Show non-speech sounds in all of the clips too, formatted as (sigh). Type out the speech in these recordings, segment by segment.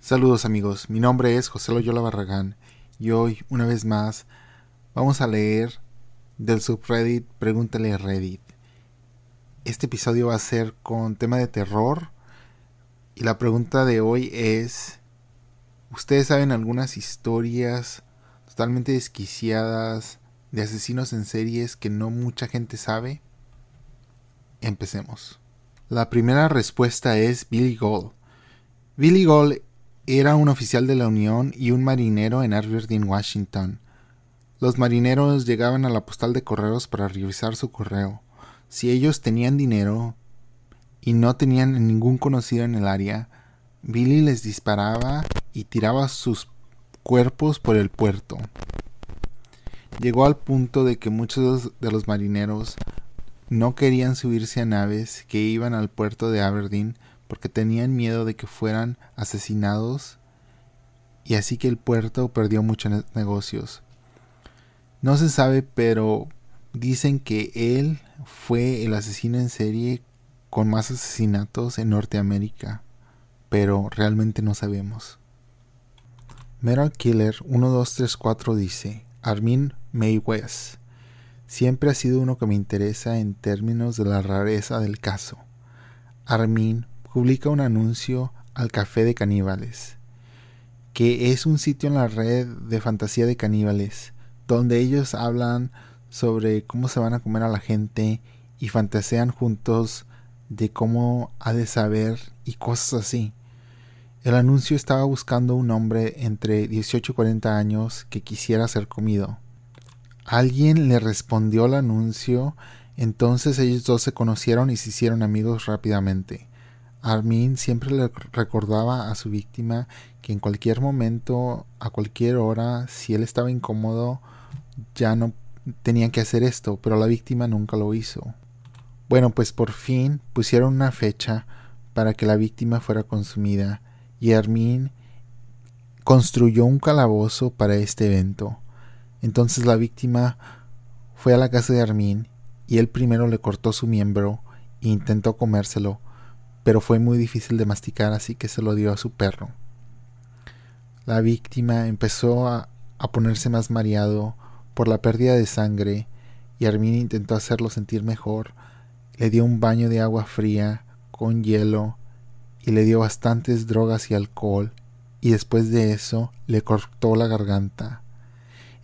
Saludos amigos, mi nombre es José Loyola Barragán y hoy, una vez más, vamos a leer del subreddit Pregúntale a Reddit. Este episodio va a ser con tema de terror y la pregunta de hoy es, ¿ustedes saben algunas historias totalmente desquiciadas de asesinos en series que no mucha gente sabe? Empecemos. La primera respuesta es Billy Gold. Billy Gold era un oficial de la Unión y un marinero en Aberdeen, Washington. Los marineros llegaban a la postal de correos para revisar su correo. Si ellos tenían dinero y no tenían ningún conocido en el área, Billy les disparaba y tiraba sus cuerpos por el puerto. Llegó al punto de que muchos de los marineros no querían subirse a naves que iban al puerto de Aberdeen porque tenían miedo de que fueran asesinados y así que el puerto perdió muchos negocios. No se sabe, pero dicen que él fue el asesino en serie con más asesinatos en Norteamérica, pero realmente no sabemos. Metal Killer 1234 dice, Armin May West, siempre ha sido uno que me interesa en términos de la rareza del caso. Armin publica un anuncio al Café de Caníbales, que es un sitio en la red de fantasía de caníbales, donde ellos hablan sobre cómo se van a comer a la gente y fantasean juntos de cómo ha de saber y cosas así. El anuncio estaba buscando un hombre entre 18 y 40 años que quisiera ser comido. Alguien le respondió al anuncio, entonces ellos dos se conocieron y se hicieron amigos rápidamente. Armin siempre le recordaba a su víctima que en cualquier momento, a cualquier hora, si él estaba incómodo, ya no tenía que hacer esto, pero la víctima nunca lo hizo. Bueno, pues por fin pusieron una fecha para que la víctima fuera consumida y Armin construyó un calabozo para este evento. Entonces la víctima fue a la casa de Armin y él primero le cortó su miembro e intentó comérselo, pero fue muy difícil de masticar así que se lo dio a su perro. La víctima empezó a, ponerse más mareado por la pérdida de sangre y Armin intentó hacerlo sentir mejor. Le dio un baño de agua fría con hielo y le dio bastantes drogas y alcohol y después de eso le cortó la garganta.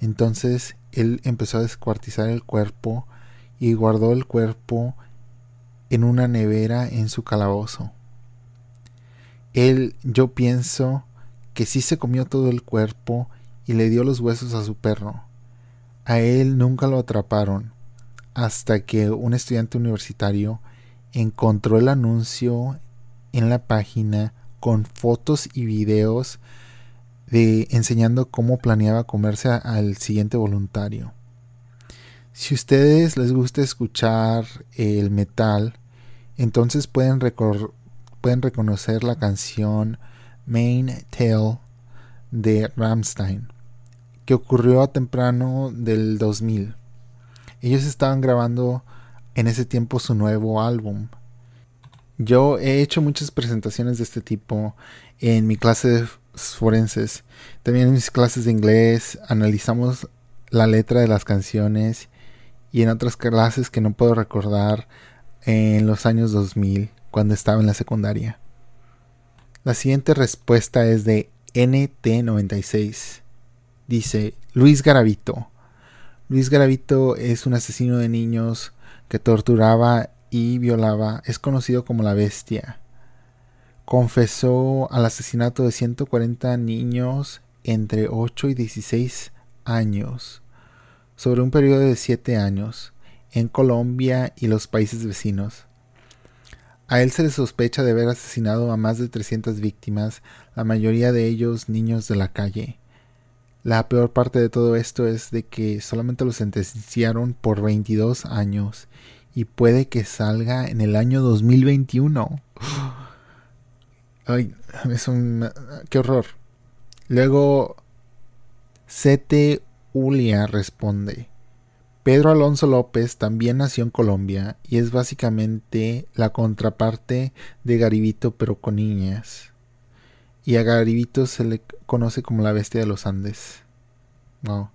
Entonces él empezó a descuartizar el cuerpo y guardó el cuerpo en una nevera en su calabozo. Él, yo pienso que sí se comió todo el cuerpo y le dio los huesos a su perro. A él nunca lo atraparon, hasta que un estudiante universitario encontró el anuncio en la página con fotos y videos de enseñando cómo planeaba comerse al siguiente voluntario. Si ustedes les gusta escuchar el metal, entonces pueden, pueden reconocer la canción Main Tale de Ramstein, que ocurrió a temprano del 2000. Ellos estaban grabando en ese tiempo su nuevo álbum. Yo he hecho muchas presentaciones de este tipo en mi clase de forenses. También en mis clases de inglés analizamos la letra de las canciones y en otras clases que no puedo recordar en los años 2000 cuando estaba en la secundaria. La siguiente respuesta es de NT96. Dice Luis Garavito. Luis Garavito es un asesino de niños que torturaba y violaba. Es conocido como la bestia. Confesó al asesinato de 140 niños entre 8 y 16 años sobre un periodo de siete años en Colombia y los países vecinos. A él se le sospecha de haber asesinado a más de 300 víctimas, la mayoría de ellos niños de la calle. La peor parte de todo esto es de que solamente lo sentenciaron por 22 años y puede que salga en el año 2021. Ay, es un... ¡Qué horror! Luego, Sete Ulia responde. Pedro Alonso López también nació en Colombia y es básicamente la contraparte de Garibito pero con niñas. y a Garibito se le conoce como la bestia de los Andes. No.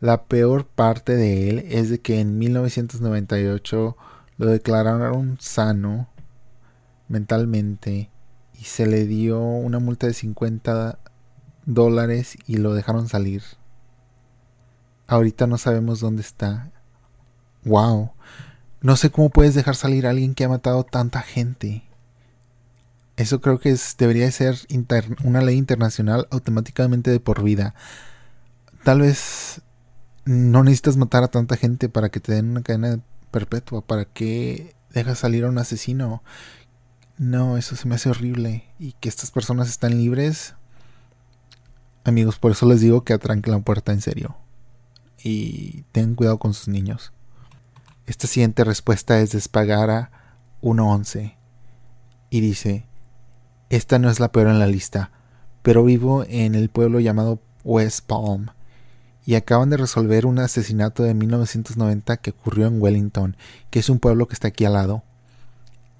La peor parte de él es de que en 1998 lo declararon sano mentalmente y se le dio una multa de 50 dólares y lo dejaron salir. Ahorita no sabemos dónde está. Wow. No sé cómo puedes dejar salir a alguien que ha matado tanta gente. Eso creo que es, debería ser una ley internacional automáticamente de por vida. Tal vez no necesitas matar a tanta gente para que te den una cadena perpetua. ¿Para qué dejas salir a un asesino? No, eso se me hace horrible. Y que estas personas están libres. Amigos, por eso les digo que atranquen la puerta en serio. Y tengan cuidado con sus niños. Esta siguiente respuesta es de Spagara 1.11. Y dice, esta no es la peor en la lista, pero vivo en el pueblo llamado West Palm y acaban de resolver un asesinato de 1990 que ocurrió en Wellington, que es un pueblo que está aquí al lado.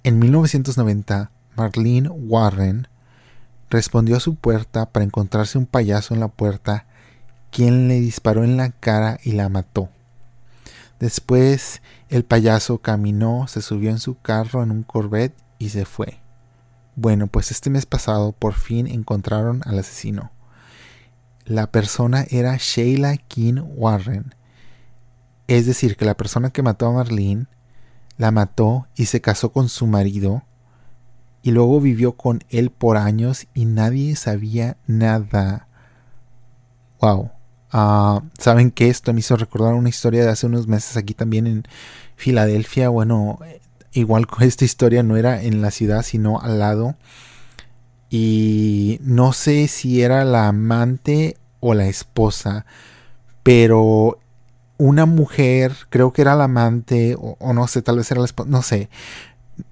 En 1990, Marlene Warren respondió a su puerta para encontrarse un payaso en la puerta, quien le disparó en la cara y la mató. Después, el payaso caminó, se subió en su carro en un Corvette y se fue. Bueno, pues este mes pasado por fin encontraron al asesino. La persona era Sheila King Warren. Es decir, que la persona que mató a Marlene la mató y se casó con su marido y luego vivió con él por años y nadie sabía nada. Wow. Ah, Saben que esto me hizo recordar una historia de hace unos meses aquí también en Filadelfia. Bueno, igual esta historia no era en la ciudad, sino al lado. Y no sé si era la amante o la esposa, pero una mujer, creo que era la amante, o, no sé, tal vez era la esposa, no sé.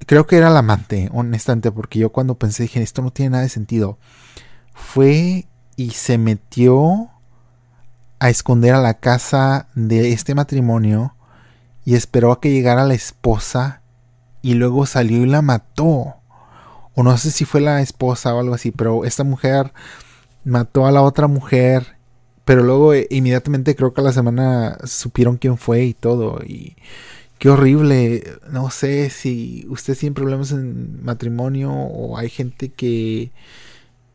Creo que era la amante, honestamente, porque yo cuando pensé dije, esto no tiene nada de sentido. Fue y se metió a esconder a la casa de este matrimonio y esperó a que llegara la esposa y luego salió y la mató. O no sé si fue la esposa o algo así, pero esta mujer mató a la otra mujer, pero luego eh, inmediatamente creo que a la semana supieron quién fue y todo. Y qué horrible. No sé si usted tiene problemas en matrimonio o hay gente que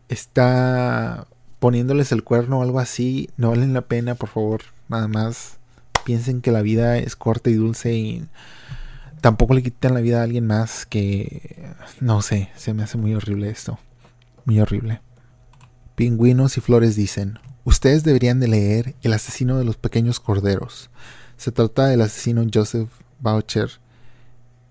está poniéndoles el cuerno o algo así. No valen la pena, por favor. Nada más piensen que la vida es corta y dulce y tampoco le quiten la vida a alguien más que no sé, se me hace muy horrible esto. Muy horrible. Pingüinos y flores dicen, ustedes deberían de leer El asesino de los pequeños corderos. Se trata del asesino Joseph Boucher,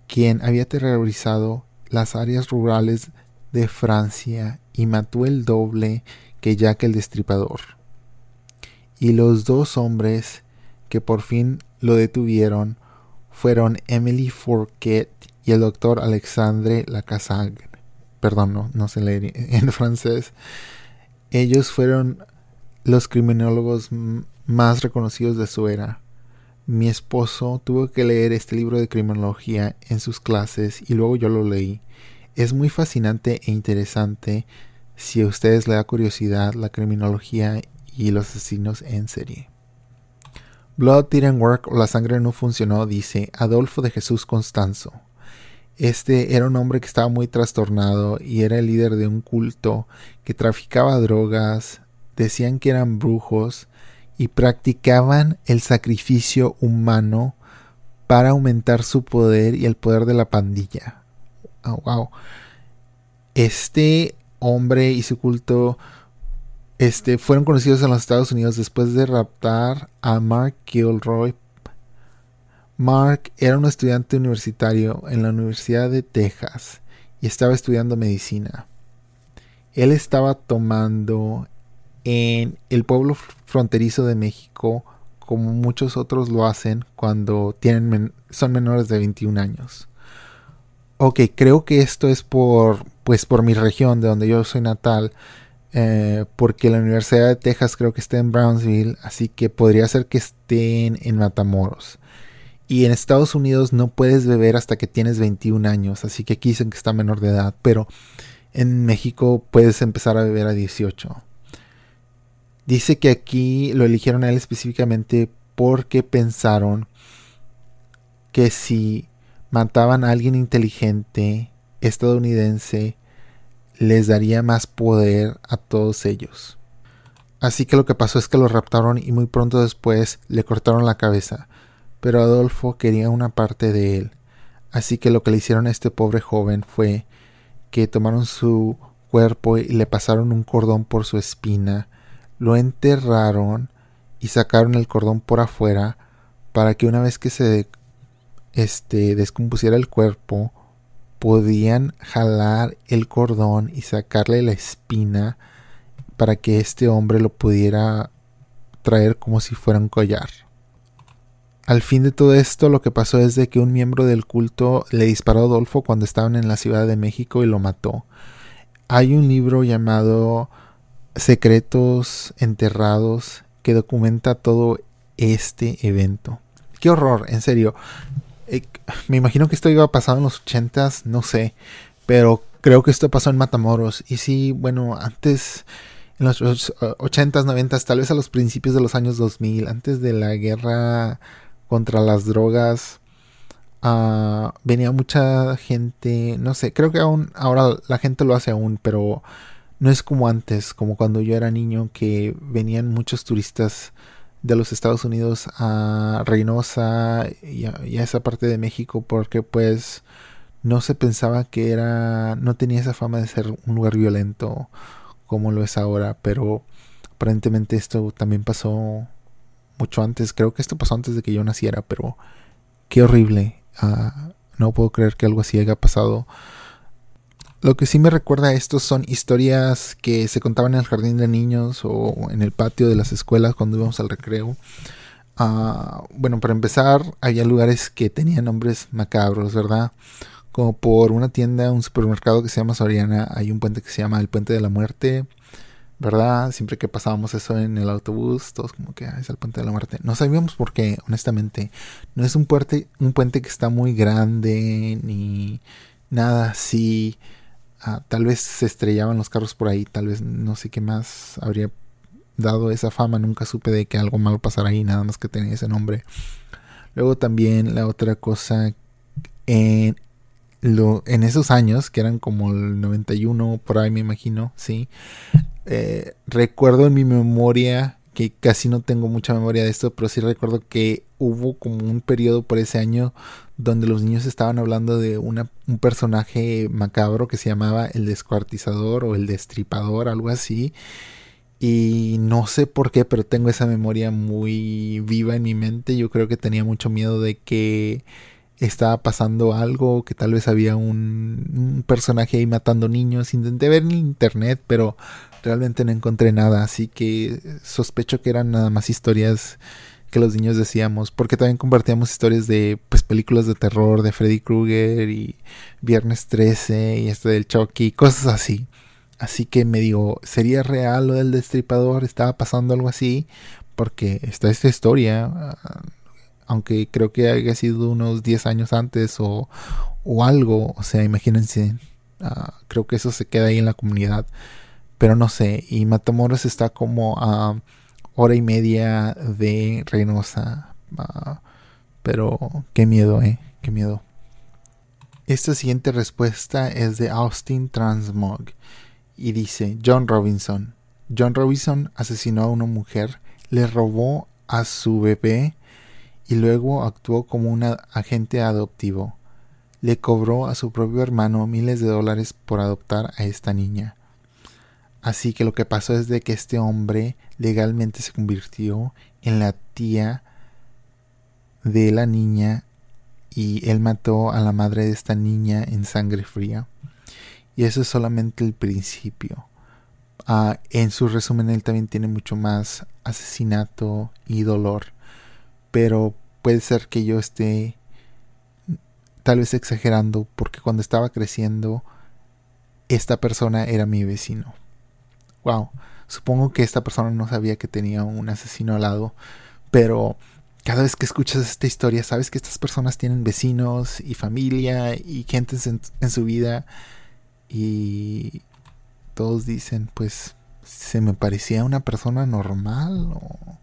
quien había terrorizado las áreas rurales de Francia y mató el doble que Jack el Destripador. Y los dos hombres que por fin lo detuvieron fueron Emily Fourquet y el doctor Alexandre Lacassagne. Perdón, no, no sé leer (laughs) en francés. Ellos fueron los criminólogos más reconocidos de su era. Mi esposo tuvo que leer este libro de criminología en sus clases y luego yo lo leí. Es muy fascinante e interesante si a ustedes les da curiosidad la criminología y los asesinos en serie. Blood didn't work o la sangre no funcionó, dice Adolfo de Jesús Constanzo. Este era un hombre que estaba muy trastornado y era el líder de un culto que traficaba drogas, decían que eran brujos y practicaban el sacrificio humano para aumentar su poder y el poder de la pandilla. Oh, wow. Este hombre y su culto este, fueron conocidos en los Estados Unidos después de raptar a Mark Gilroy. Mark era un estudiante universitario en la Universidad de Texas y estaba estudiando medicina. Él estaba tomando en el pueblo fronterizo de México como muchos otros lo hacen cuando tienen son menores de 21 años. Ok, creo que esto es por pues por mi región de donde yo soy natal eh, porque la Universidad de Texas creo que está en Brownsville, así que podría ser que estén en Matamoros. Y en Estados Unidos no puedes beber hasta que tienes 21 años, así que aquí dicen que está menor de edad, pero En México puedes empezar a beber a 18. Dice que aquí lo eligieron a él específicamente porque pensaron que si mataban a alguien inteligente estadounidense, les daría más poder a todos ellos. Así que lo que pasó es que lo raptaron y muy pronto después le cortaron la cabeza. Pero Adolfo quería una parte de él. Así que lo que le hicieron a este pobre joven fue que tomaron su cuerpo y le pasaron un cordón por su espina, lo enterraron y sacaron el cordón por afuera para que una vez que se este, descompusiera el cuerpo, podían jalar el cordón y sacarle la espina para que este hombre lo pudiera traer como si fuera un collar. Al fin de todo esto, lo que pasó es de que un miembro del culto le disparó a Adolfo cuando estaban en la Ciudad de México y lo mató. Hay un libro llamado Secretos Enterrados que documenta todo este evento. Qué horror, en serio. Me imagino que esto iba a pasar en los ochentas, no sé, pero creo que esto pasó en Matamoros. Y sí, bueno, antes, en los ochentas, noventas, tal vez a los principios de los años 2000, antes de la guerra contra las drogas, uh, venía mucha gente, no sé, creo que aún ahora la gente lo hace aún, pero no es como antes, como cuando yo era niño, que venían muchos turistas de los Estados Unidos a Reynosa y a, esa parte de México porque pues no se pensaba que era no tenía esa fama de ser un lugar violento como lo es ahora pero aparentemente esto también pasó mucho antes. Creo que esto pasó antes de que yo naciera pero qué horrible. Ah, no puedo creer que algo así haya pasado lo que sí me recuerda a esto son historias que se contaban en el jardín de niños o en el patio de las escuelas cuando íbamos al recreo. Ah, bueno, para empezar, había lugares que tenían nombres macabros, ¿verdad? Como por una tienda, un supermercado que se llama Soriana, hay un puente que se llama el Puente de la Muerte, ¿verdad? Siempre que pasábamos eso en el autobús, todos como que ah, es el Puente de la Muerte. No sabíamos por qué, honestamente. No es un puente, un puente que está muy grande ni nada así. Ah, tal vez se estrellaban los carros por ahí, tal vez no sé qué más habría dado esa fama, nunca supe de que algo malo pasara ahí, nada más que tenía ese nombre. Luego también la otra cosa, en, lo, en esos años, que eran como el 91, por ahí me imagino, sí, eh, recuerdo en mi memoria que casi no tengo mucha memoria de esto, pero sí recuerdo que hubo como un periodo por ese año donde los niños estaban hablando de un personaje macabro que se llamaba el descuartizador o el destripador, algo así. Y no sé por qué, pero tengo esa memoria muy viva en mi mente. Yo creo que tenía mucho miedo de que estaba pasando algo, que tal vez había un, un personaje ahí matando niños. Intenté ver en internet, pero realmente no encontré nada. Así que sospecho que eran nada más historias que los niños decíamos, porque también compartíamos historias de pues películas de terror de Freddy Krueger y Viernes 13 y este del Chucky, cosas así. Así que me digo, ¿sería real lo del destripador? ¿Estaba pasando algo así? Porque está esta historia, ah, aunque creo que haya sido unos 10 años antes o, o algo, o sea, imagínense, ah, creo que eso se queda ahí en la comunidad, pero no sé, y Matamoros está como a hora y media de Reynosa. Ah, pero qué miedo, eh, qué miedo. Esta siguiente respuesta es de Austin Transmog y dice John Robinson. John Robinson asesinó a una mujer, le robó a su bebé y luego actuó como un agente adoptivo. Le cobró a su propio hermano miles de dólares por adoptar a esta niña. Así que lo que pasó es de que este hombre legalmente se convirtió en la tía de la niña y él mató a la madre de esta niña en sangre fría. Y eso es solamente el principio. Ah, en su resumen él también tiene mucho más asesinato y dolor. Pero puede ser que yo esté tal vez exagerando porque cuando estaba creciendo esta persona era mi vecino. Wow. Supongo que esta persona no sabía que tenía un asesino al lado, pero cada vez que escuchas esta historia, sabes que estas personas tienen vecinos y familia y gente en, su vida y todos dicen, pues se me parecía una persona normal o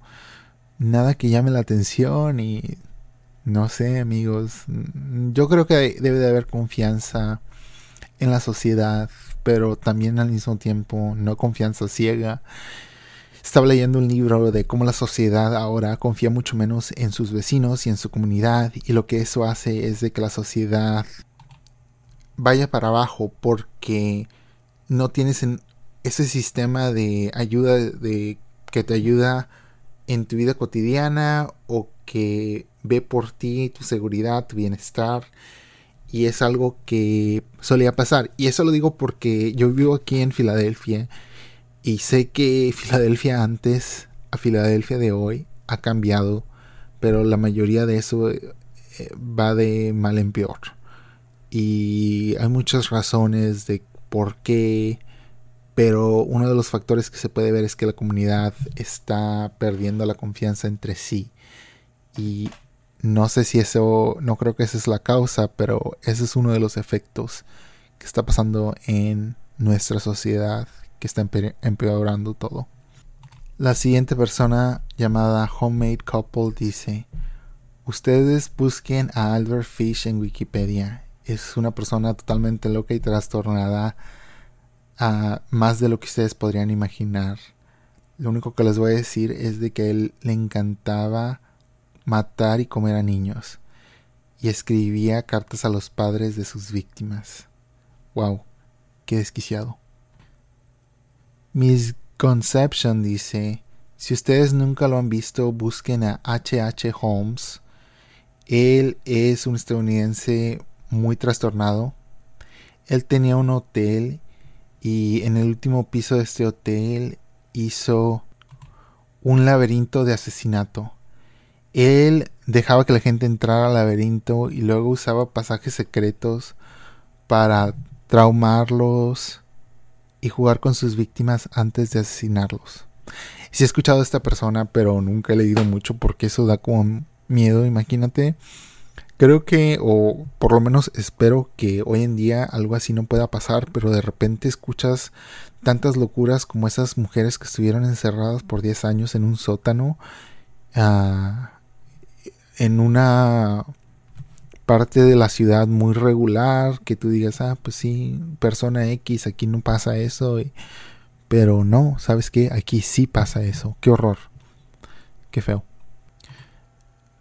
nada que llame la atención y no sé amigos, yo creo que debe de haber confianza en la sociedad, pero también al mismo tiempo no confianza ciega. Estaba leyendo un libro de cómo la sociedad ahora confía mucho menos en sus vecinos y en su comunidad y lo que eso hace es de que la sociedad vaya para abajo porque no tienes ese sistema de ayuda de que te ayuda en tu vida cotidiana o que ve por ti, tu seguridad, tu bienestar. Y es algo que solía pasar. Y eso lo digo porque yo vivo aquí en Filadelfia y sé que (laughs) Filadelfia antes a Filadelfia de hoy ha cambiado, pero la mayoría de eso eh, va de mal en peor. Y hay muchas razones de por qué pero uno de los factores que se puede ver es que la comunidad está perdiendo la confianza entre sí. Y no sé si eso, no creo que esa es la causa, pero ese es uno de los efectos que está pasando en nuestra sociedad, que está empeorando todo. La siguiente persona llamada Homemade Couple dice, ustedes busquen a Albert Fish en Wikipedia. Es una persona totalmente loca y trastornada a más de lo que ustedes podrían imaginar. Lo único que les voy a decir es de que él le encantaba matar y comer a niños y escribía cartas a los padres de sus víctimas. Wow, qué desquiciado. Miss Conception dice, si ustedes nunca lo han visto, busquen a H.H. H. Holmes. Él es un estadounidense muy trastornado. Él tenía un hotel y en el último piso de este hotel hizo un laberinto de asesinato. Él dejaba que la gente entrara al laberinto y luego usaba pasajes secretos para traumarlos y jugar con sus víctimas antes de asesinarlos. Si he escuchado a esta persona, pero nunca he leído mucho porque eso da como miedo, imagínate Creo que, o por lo menos espero que hoy en día algo así no pueda pasar, pero de repente escuchas tantas locuras como esas mujeres que estuvieron encerradas por 10 años en un sótano, uh, en una parte de la ciudad muy regular, que tú digas, ah, pues sí, persona X, aquí no pasa eso, pero no, ¿sabes qué? Aquí sí pasa eso, qué horror, qué feo.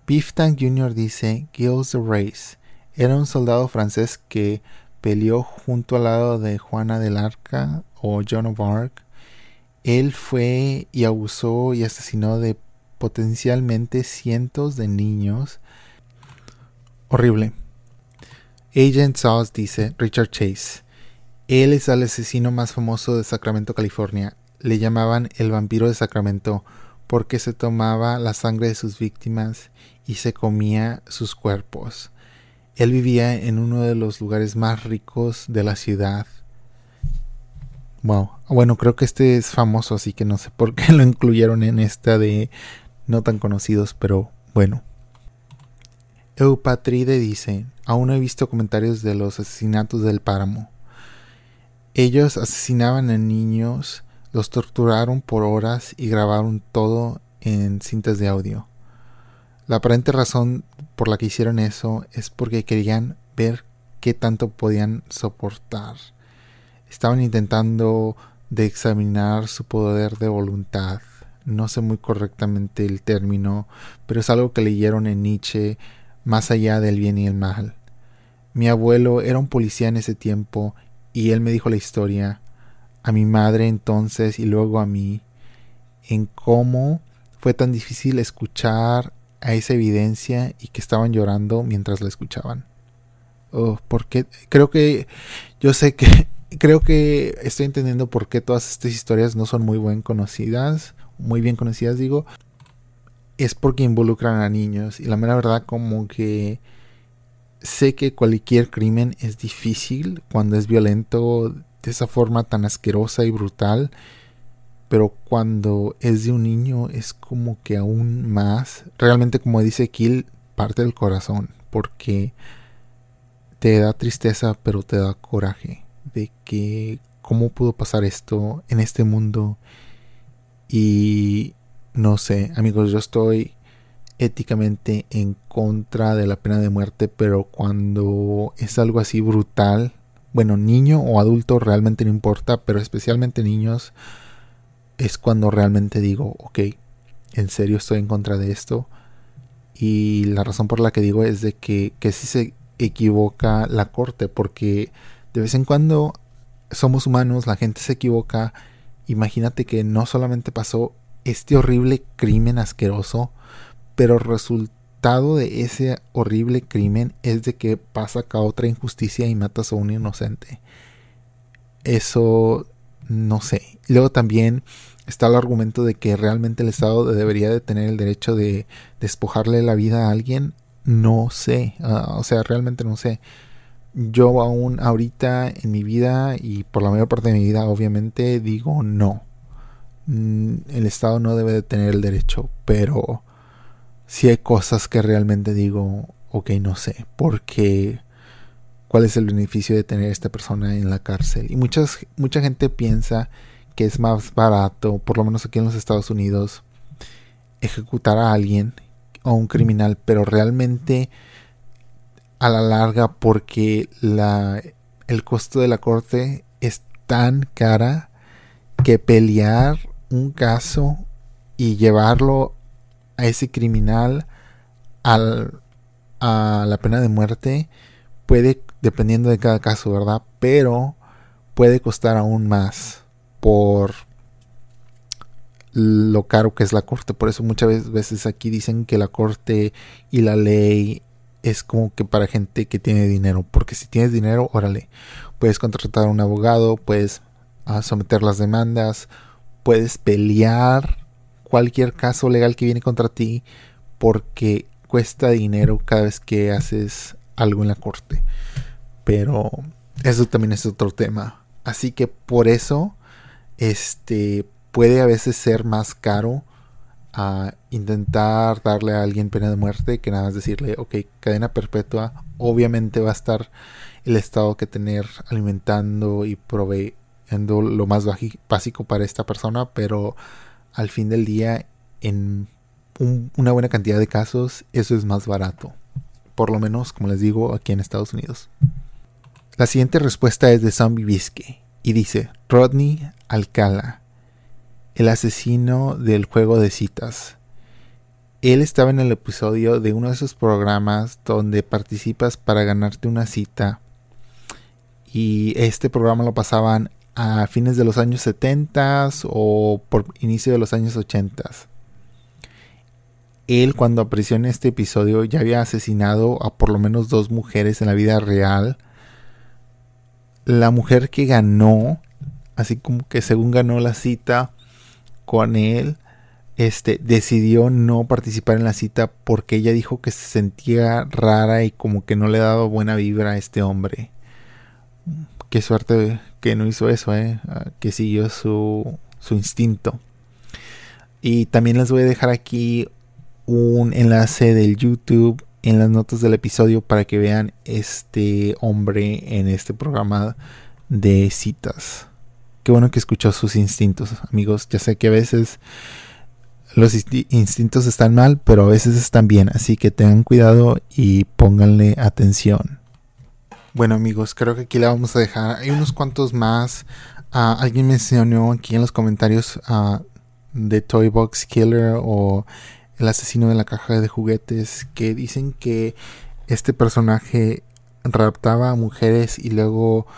Beef Tank Jr. dice, Gilles de Race era un soldado francés que peleó junto al lado de Juana del Arca o Joan of Arc. Él fue y abusó y asesinó de potencialmente cientos de niños. Horrible. Agent Sauce dice Richard Chase. Él es el asesino más famoso de Sacramento, California. Le llamaban el vampiro de Sacramento porque se tomaba la sangre de sus víctimas y se comía sus cuerpos. Él vivía en uno de los lugares más ricos de la ciudad. Wow. Bueno, creo que este es famoso, así que no sé por qué (laughs) lo incluyeron en esta de no tan conocidos, pero bueno. Eupatride dice, aún he visto comentarios de los asesinatos del páramo. Ellos asesinaban a niños, los torturaron por horas y grabaron todo en cintas de audio. La aparente razón por la que hicieron eso es porque querían ver qué tanto podían soportar. Estaban intentando de examinar su poder de voluntad. No sé muy correctamente el término, pero es algo que leyeron en Nietzsche más allá del bien y el mal. Mi abuelo era un policía en ese tiempo y él me dijo la historia, a mi madre entonces y luego a mí, en cómo fue tan difícil escuchar a esa evidencia y que estaban llorando mientras la escuchaban. Oh, porque creo que yo sé que (laughs) creo que estoy entendiendo por qué todas estas historias no son muy bien conocidas, muy bien conocidas digo, es porque involucran a niños y la mera verdad como que sé que cualquier crimen es difícil cuando es violento de esa forma tan asquerosa y brutal pero cuando es de un niño es como que aún más, realmente como dice Kill, parte del corazón, porque te da tristeza, pero te da coraje. de que cómo pudo pasar esto en este mundo y no sé, amigos, yo estoy éticamente en contra de la pena de muerte, pero cuando es algo así brutal, bueno, niño o adulto realmente no importa, pero especialmente niños, es cuando realmente digo, ok, en serio estoy en contra de esto. Y la razón por la que digo es de que, que si se equivoca la corte, porque de vez en cuando somos humanos, la gente se equivoca. Imagínate que no solamente pasó este horrible crimen asqueroso, pero resultado de ese horrible crimen es de que pasa acá otra injusticia y matas a un inocente. Eso no sé. Luego también está el argumento de que realmente el Estado debería de tener el derecho de despojarle la vida a alguien. No sé, ah, o sea, realmente no sé. Yo aún ahorita en mi vida y por la mayor parte de mi vida obviamente digo no. Mm, el Estado no debe de tener el derecho, pero si hay cosas que realmente digo, ok, no sé, porque cuál es el beneficio de tener a esta persona en la cárcel. Y muchas, mucha gente piensa que es más barato, por lo menos aquí en los Estados Unidos, ejecutar a alguien o un criminal, pero realmente a la larga porque la, el costo de la corte es tan cara que pelear un caso y llevarlo a ese criminal al, a la pena de muerte puede, dependiendo de cada caso, ¿verdad? Pero puede costar aún más por lo caro que es la corte. Por eso muchas veces aquí dicen que la corte y la ley es como que para gente que tiene dinero. Porque si tienes dinero, órale, puedes contratar a un abogado, puedes ah, someter las demandas, puedes pelear cualquier caso legal que viene contra ti porque cuesta dinero cada vez que haces algo en la corte. Pero eso también es otro tema. Así que por eso este puede a veces ser más caro a intentar darle a alguien pena de muerte que nada más decirle, ok, cadena perpetua, obviamente va a estar el Estado que tener alimentando y provee lo más básico para esta persona, pero al fin del día, en una buena cantidad de casos, eso es más barato. Por lo menos, como les digo, aquí en Estados Unidos. La siguiente respuesta es de Zombie Bisque y dice: Rodney Alcala, el asesino del juego de citas. Él estaba en el episodio de uno de esos programas donde participas para ganarte una cita. Y este programa lo pasaban a fines de los años 70 o por inicio de los años 80. Él cuando apareció en este episodio ya había asesinado a por lo menos dos mujeres en la vida real. La mujer que ganó, así como que según ganó la cita con él, este decidió no participar en la cita porque ella dijo que se sentía rara y como que no le daba buena vibra a este hombre. Qué suerte que no hizo eso, ¿eh? Ah, que siguió su, su instinto. Y también les voy a dejar aquí un enlace del YouTube en las notas del episodio para que vean este hombre en este programa de citas. Qué bueno que escuchó sus instintos, amigos. Ya sé que a veces los instintos están mal, pero a veces están bien. Así que tengan cuidado y pónganle atención. Bueno amigos, creo que aquí la vamos a dejar. Hay unos cuantos más. Uh, alguien mencionó aquí en los comentarios uh, de Toy Box Killer o el asesino de la caja de juguetes que dicen que este personaje raptaba a mujeres y luego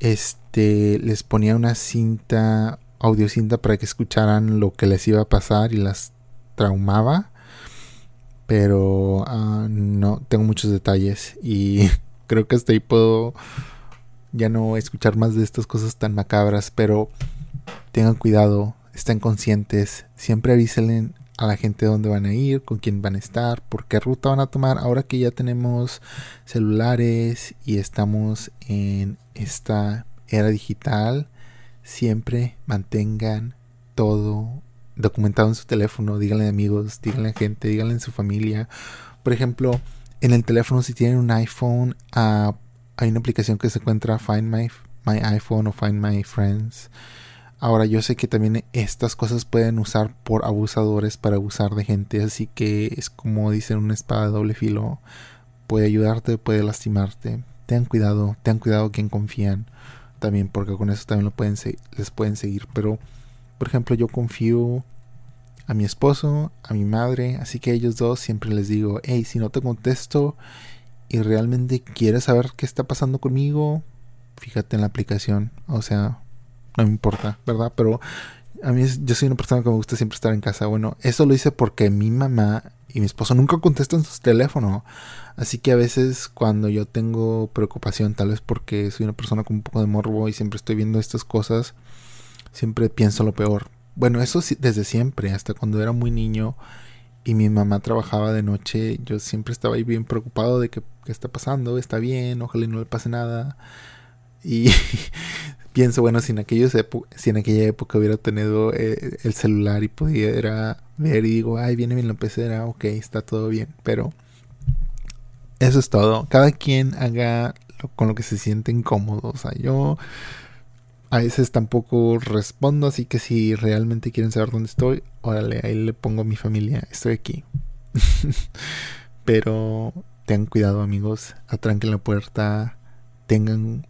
este les ponía una cinta audiocinta para que escucharan lo que les iba a pasar y las traumaba pero uh, no tengo muchos detalles y (laughs) creo que hasta ahí puedo ya no escuchar más de estas cosas tan macabras, pero tengan cuidado, estén conscientes, siempre avísenle a la gente dónde van a ir, con quién van a estar, por qué ruta van a tomar. Ahora que ya tenemos celulares y estamos en esta era digital, siempre mantengan todo documentado en su teléfono, díganle a amigos, díganle a gente, díganle en su familia. Por ejemplo, en el teléfono si tienen un iPhone ah, hay una aplicación que se encuentra Find My My iPhone o Find My Friends. Ahora yo sé que también estas cosas pueden usar por abusadores para abusar de gente, así que es como dicen una espada de doble filo. Puede ayudarte, puede lastimarte. Tengan cuidado, tengan cuidado quien confían también, porque con eso también lo pueden les pueden seguir. Pero, por ejemplo, yo confío a mi esposo, a mi madre, así que a ellos dos siempre les digo, hey, si no te contesto y realmente quieres saber qué está pasando conmigo, fíjate en la aplicación, o sea, no me importa, ¿verdad? Pero a mí yo soy una persona que me gusta siempre estar en casa. Bueno, eso lo hice porque mi mamá y mi esposo nunca contestan su teléfono. Así que a veces cuando yo tengo preocupación, tal vez porque soy una persona con un poco de morbo y siempre estoy viendo estas cosas, siempre pienso lo peor. Bueno, eso sí, desde siempre, hasta cuando era muy niño y mi mamá trabajaba de noche, yo siempre estaba ahí bien preocupado de que qué está pasando, está bien, ojalá no le pase nada. Y (laughs) pienso, bueno, si en, aquella época hubiera tenido eh, el celular y pudiera ver y digo, ay, viene bien la pecera, ok, está todo bien. Pero eso es todo. Cada quien haga con lo que se siente incómodo. O sea, yo a veces tampoco respondo, así que si realmente quieren saber dónde estoy, órale, ahí le pongo a mi familia, estoy aquí. (laughs) Pero tengan cuidado amigos, atranquen la puerta, tengan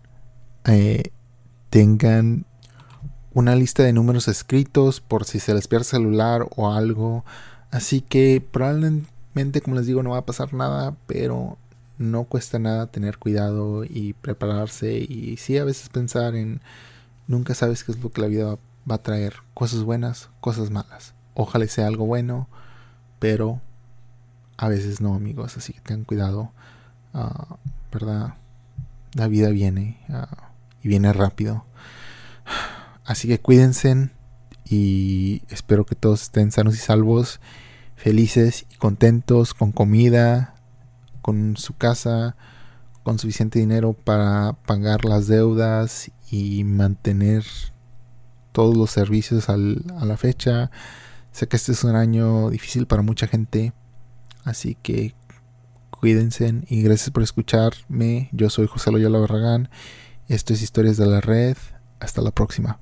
eh, tengan una lista de números escritos por si se les pierde el celular o algo. Así que probablemente, como les digo, no va a pasar nada, pero no cuesta nada tener cuidado y prepararse y sí a veces pensar en nunca sabes qué es lo que la vida va a traer, cosas buenas, cosas malas. Ojalá sea algo bueno, pero a veces no, amigos, así que tengan cuidado, ah, ¿verdad? La vida viene. Ah, y viene rápido. Así que cuídense y espero que todos estén sanos y salvos, felices y contentos, con comida, con su casa, con suficiente dinero para pagar las deudas y mantener todos los servicios a la fecha. Sé que este es un año difícil para mucha gente, así que cuídense y gracias por escucharme. Yo soy José Loyola Barragán esto es Historias de la Red. Hasta la próxima.